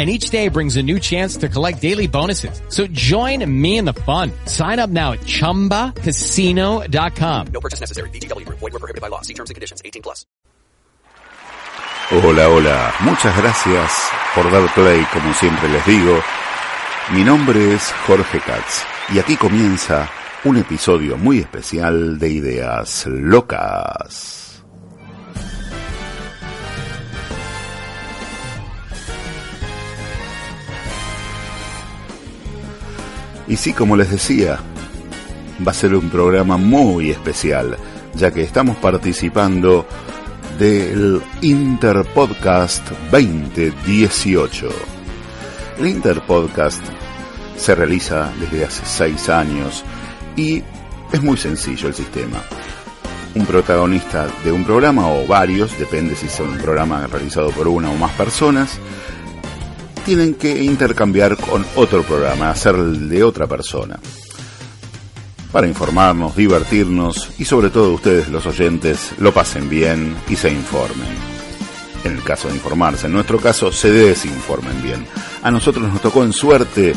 and each day brings a new chance to collect daily bonuses. So join me in the fun. Sign up now at ChumbaCasino.com. No purchase necessary. BGW. Void were prohibited by law. See terms and conditions. 18 plus. Hola, hola. Muchas gracias por dar play, como siempre les digo. Mi nombre es Jorge Katz y aquí comienza un episodio muy especial de Ideas Locas. Y sí, como les decía, va a ser un programa muy especial, ya que estamos participando del Interpodcast 2018. El Interpodcast se realiza desde hace seis años y es muy sencillo el sistema. Un protagonista de un programa o varios, depende si son un programa realizado por una o más personas, tienen que intercambiar con otro programa, hacer de otra persona. Para informarnos, divertirnos y sobre todo ustedes los oyentes lo pasen bien y se informen. En el caso de informarse, en nuestro caso se desinformen bien. A nosotros nos tocó en suerte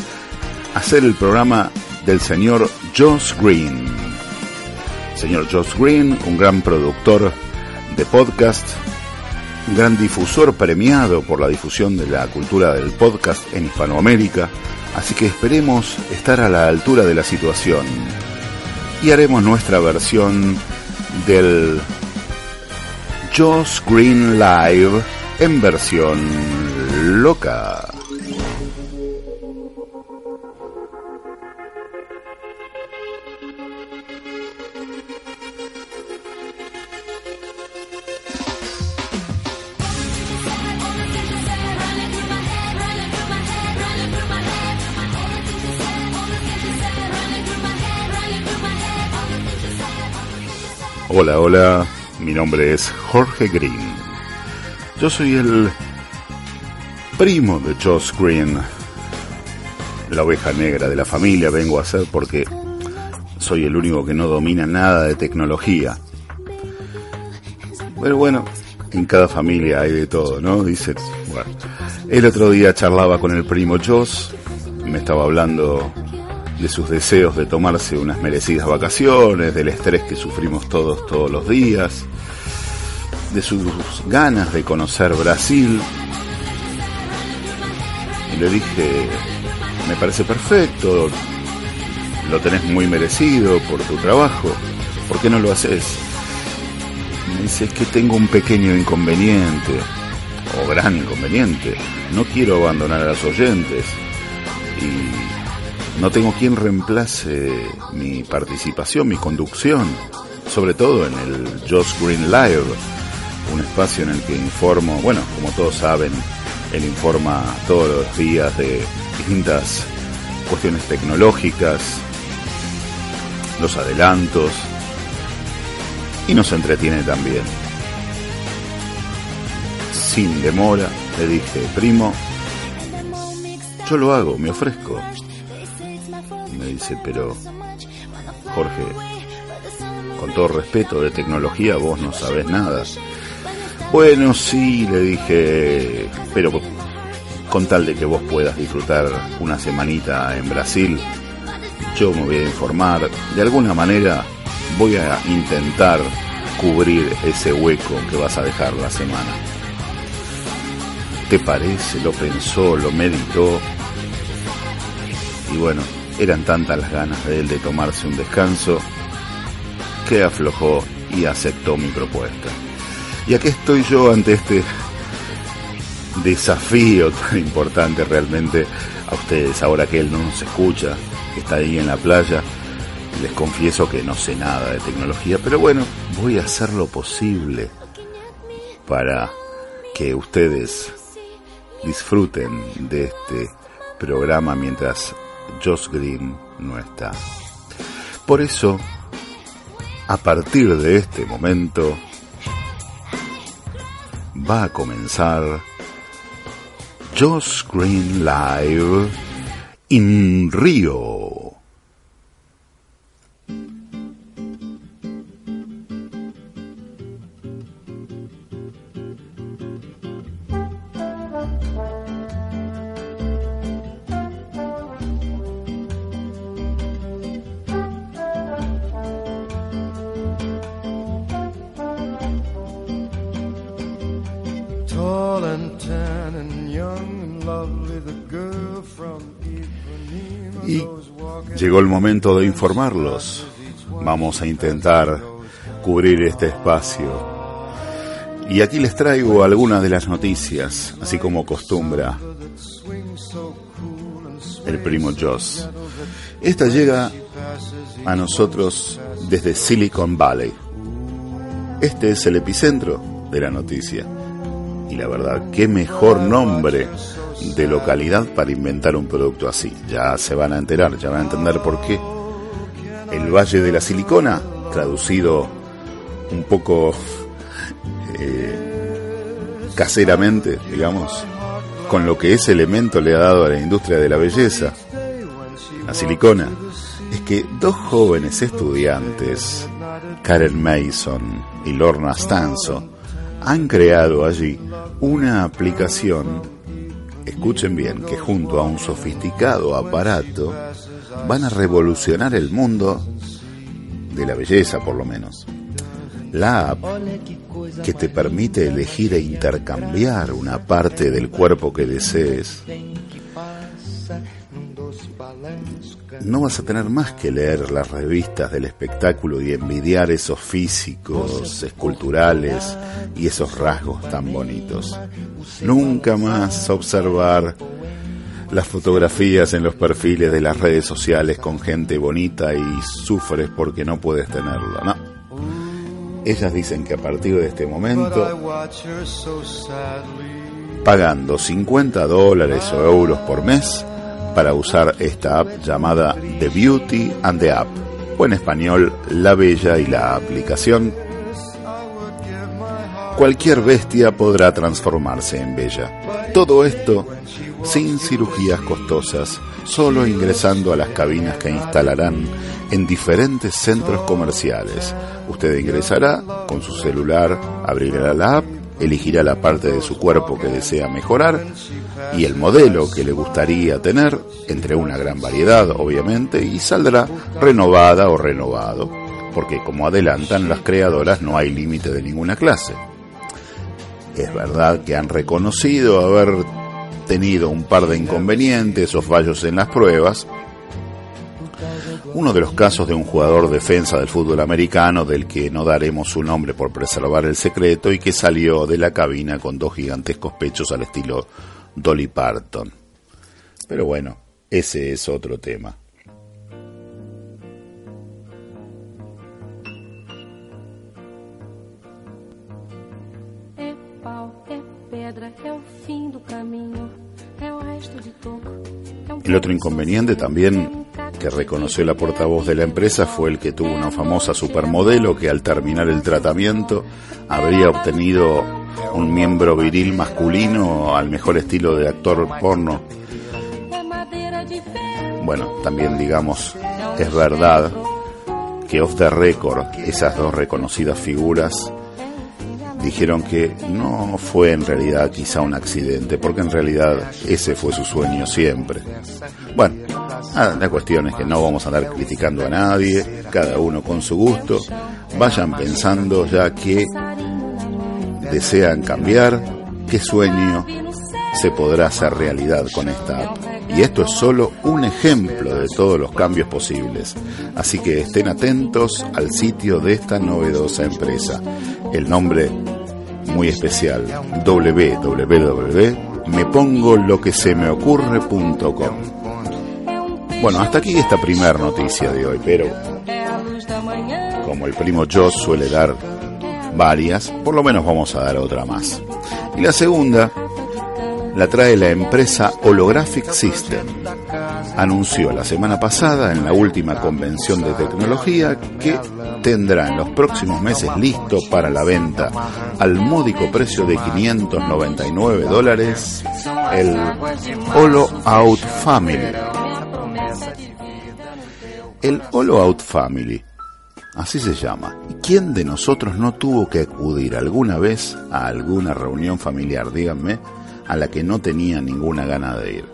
hacer el programa del señor Josh Green. Señor Josh Green, un gran productor de podcast, gran difusor premiado por la difusión de la cultura del podcast en Hispanoamérica, así que esperemos estar a la altura de la situación y haremos nuestra versión del Joss Green Live en versión loca. Hola, hola, mi nombre es Jorge Green. Yo soy el primo de Josh Green, la oveja negra de la familia vengo a ser porque soy el único que no domina nada de tecnología. Pero bueno, en cada familia hay de todo, ¿no? Dice, bueno, el otro día charlaba con el primo Josh, me estaba hablando de sus deseos de tomarse unas merecidas vacaciones, del estrés que sufrimos todos todos los días, de sus ganas de conocer Brasil. Y le dije, me parece perfecto, lo tenés muy merecido por tu trabajo, ¿por qué no lo haces? Me dice, es que tengo un pequeño inconveniente, o gran inconveniente, no quiero abandonar a los oyentes. Y no tengo quien reemplace mi participación, mi conducción, sobre todo en el Josh Green Live, un espacio en el que informo, bueno, como todos saben, él informa todos los días de distintas cuestiones tecnológicas, los adelantos, y nos entretiene también. Sin demora, le dije, primo, yo lo hago, me ofrezco me dice, pero Jorge, con todo respeto de tecnología, vos no sabés nada. Bueno, sí, le dije, pero con tal de que vos puedas disfrutar una semanita en Brasil, yo me voy a informar, de alguna manera voy a intentar cubrir ese hueco que vas a dejar la semana. ¿Te parece? Lo pensó, lo meditó. Y bueno, eran tantas las ganas de él de tomarse un descanso que aflojó y aceptó mi propuesta. Y aquí estoy yo ante este desafío tan importante realmente a ustedes, ahora que él no nos escucha, que está ahí en la playa. Les confieso que no sé nada de tecnología, pero bueno, voy a hacer lo posible para que ustedes disfruten de este programa mientras Josh Green no está. Por eso, a partir de este momento, va a comenzar Josh Green Live in Rio. Llegó el momento de informarlos. Vamos a intentar cubrir este espacio. Y aquí les traigo algunas de las noticias, así como acostumbra el primo Joss. Esta llega a nosotros desde Silicon Valley. Este es el epicentro de la noticia. Y la verdad, qué mejor nombre de localidad para inventar un producto así. Ya se van a enterar, ya van a entender por qué. El Valle de la Silicona, traducido un poco eh, caseramente, digamos, con lo que ese elemento le ha dado a la industria de la belleza, la silicona, es que dos jóvenes estudiantes, Karen Mason y Lorna Stanzo, han creado allí una aplicación escuchen bien, que junto a un sofisticado aparato van a revolucionar el mundo de la belleza por lo menos. La app que te permite elegir e intercambiar una parte del cuerpo que desees no vas a tener más que leer las revistas del espectáculo y envidiar esos físicos esculturales y esos rasgos tan bonitos. Nunca más observar las fotografías en los perfiles de las redes sociales con gente bonita y sufres porque no puedes tenerlo. No. Ellas dicen que a partir de este momento, pagando 50 dólares o euros por mes, para usar esta app llamada The Beauty and the App, o en español La Bella y la aplicación. Cualquier bestia podrá transformarse en bella. Todo esto sin cirugías costosas, solo ingresando a las cabinas que instalarán en diferentes centros comerciales. Usted ingresará con su celular, abrirá la app elegirá la parte de su cuerpo que desea mejorar y el modelo que le gustaría tener, entre una gran variedad obviamente, y saldrá renovada o renovado, porque como adelantan las creadoras no hay límite de ninguna clase. Es verdad que han reconocido haber tenido un par de inconvenientes o fallos en las pruebas, uno de los casos de un jugador defensa del fútbol americano del que no daremos su nombre por preservar el secreto y que salió de la cabina con dos gigantescos pechos al estilo Dolly Parton. Pero bueno, ese es otro tema. El otro inconveniente también que reconoció la portavoz de la empresa fue el que tuvo una famosa supermodelo que al terminar el tratamiento habría obtenido un miembro viril masculino al mejor estilo de actor porno. Bueno, también digamos, es verdad que off the record esas dos reconocidas figuras dijeron que no fue en realidad quizá un accidente, porque en realidad ese fue su sueño siempre. Bueno, la cuestión es que no vamos a andar criticando a nadie, cada uno con su gusto. Vayan pensando ya que desean cambiar, qué sueño se podrá hacer realidad con esta app. Y esto es solo un ejemplo de todos los cambios posibles. Así que estén atentos al sitio de esta novedosa empresa. El nombre muy especial, www.mepongoloquesemeocurre.com. Bueno, hasta aquí esta primera noticia de hoy, pero como el primo Joss suele dar varias, por lo menos vamos a dar otra más. Y la segunda la trae la empresa Holographic System. Anunció la semana pasada en la última convención de tecnología que tendrá en los próximos meses listo para la venta al módico precio de 599 dólares el Holo Out Family. El Holo Out Family, así se llama. ¿Y quién de nosotros no tuvo que acudir alguna vez a alguna reunión familiar, díganme, a la que no tenía ninguna gana de ir?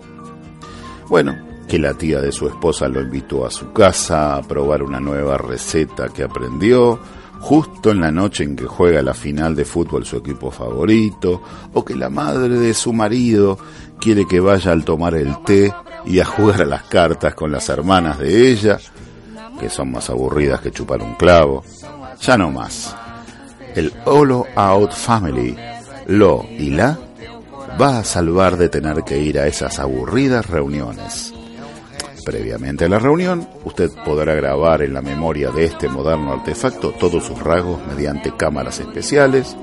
Bueno, que la tía de su esposa lo invitó a su casa a probar una nueva receta que aprendió, justo en la noche en que juega la final de fútbol su equipo favorito, o que la madre de su marido quiere que vaya al tomar el té y a jugar a las cartas con las hermanas de ella, que son más aburridas que chupar un clavo. Ya no más. El Holo Out Family, lo y la, va a salvar de tener que ir a esas aburridas reuniones. Previamente a la reunión, usted podrá grabar en la memoria de este moderno artefacto todos sus rasgos mediante cámaras especiales,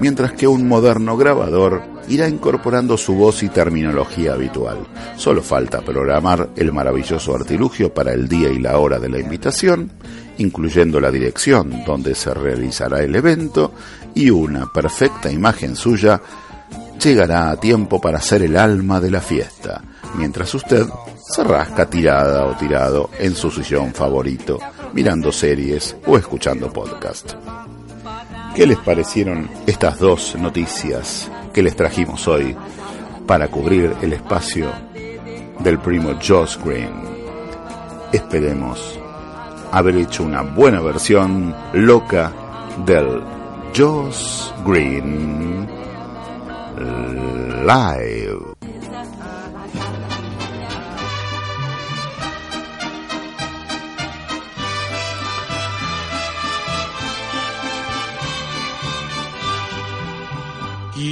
mientras que un moderno grabador irá incorporando su voz y terminología habitual. Solo falta programar el maravilloso artilugio para el día y la hora de la invitación, incluyendo la dirección donde se realizará el evento y una perfecta imagen suya llegará a tiempo para ser el alma de la fiesta, mientras usted se rasca tirada o tirado en su sillón favorito, mirando series o escuchando podcast. ¿Qué les parecieron estas dos noticias que les trajimos hoy para cubrir el espacio del primo Josh Green? Esperemos haber hecho una buena versión loca del Josh Green Live.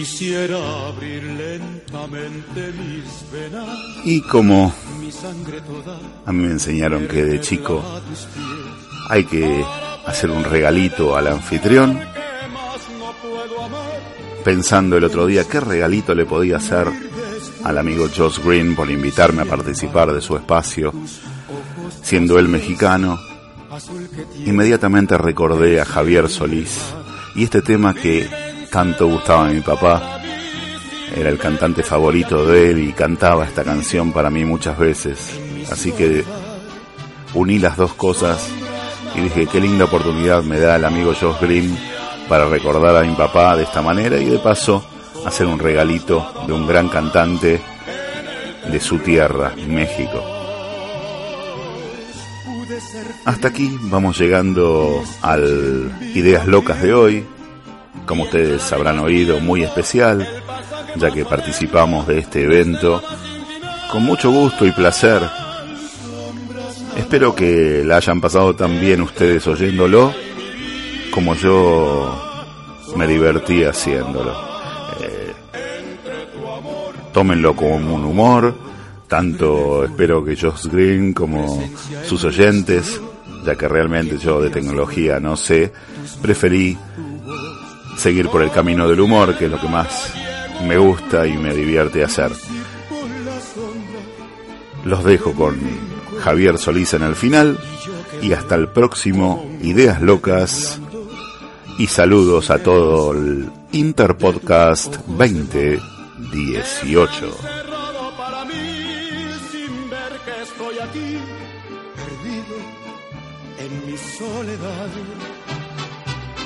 Quisiera abrir lentamente mis venas. Y como a mí me enseñaron que de chico hay que hacer un regalito al anfitrión, pensando el otro día qué regalito le podía hacer al amigo Josh Green por invitarme a participar de su espacio, siendo él mexicano. Inmediatamente recordé a Javier Solís y este tema que tanto gustaba a mi papá. Era el cantante favorito de él y cantaba esta canción para mí muchas veces. Así que uní las dos cosas y dije, qué linda oportunidad me da el amigo Josh Green para recordar a mi papá de esta manera y de paso hacer un regalito de un gran cantante de su tierra, México. Hasta aquí vamos llegando al Ideas Locas de hoy, como ustedes habrán oído, muy especial, ya que participamos de este evento con mucho gusto y placer. Espero que la hayan pasado tan bien ustedes oyéndolo como yo me divertí haciéndolo. Eh, tómenlo como un humor, tanto espero que Josh Green como sus oyentes, ya que realmente yo de tecnología no sé, preferí seguir por el camino del humor, que es lo que más me gusta y me divierte hacer. Los dejo con Javier Solís en el final y hasta el próximo Ideas Locas y saludos a todo el Interpodcast 2018. para mí sin ver que estoy aquí perdido en mi soledad.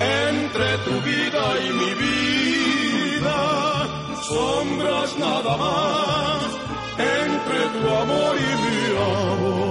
entre tu vida y mi vida, sombras nada más, entre tu amor y mi amor.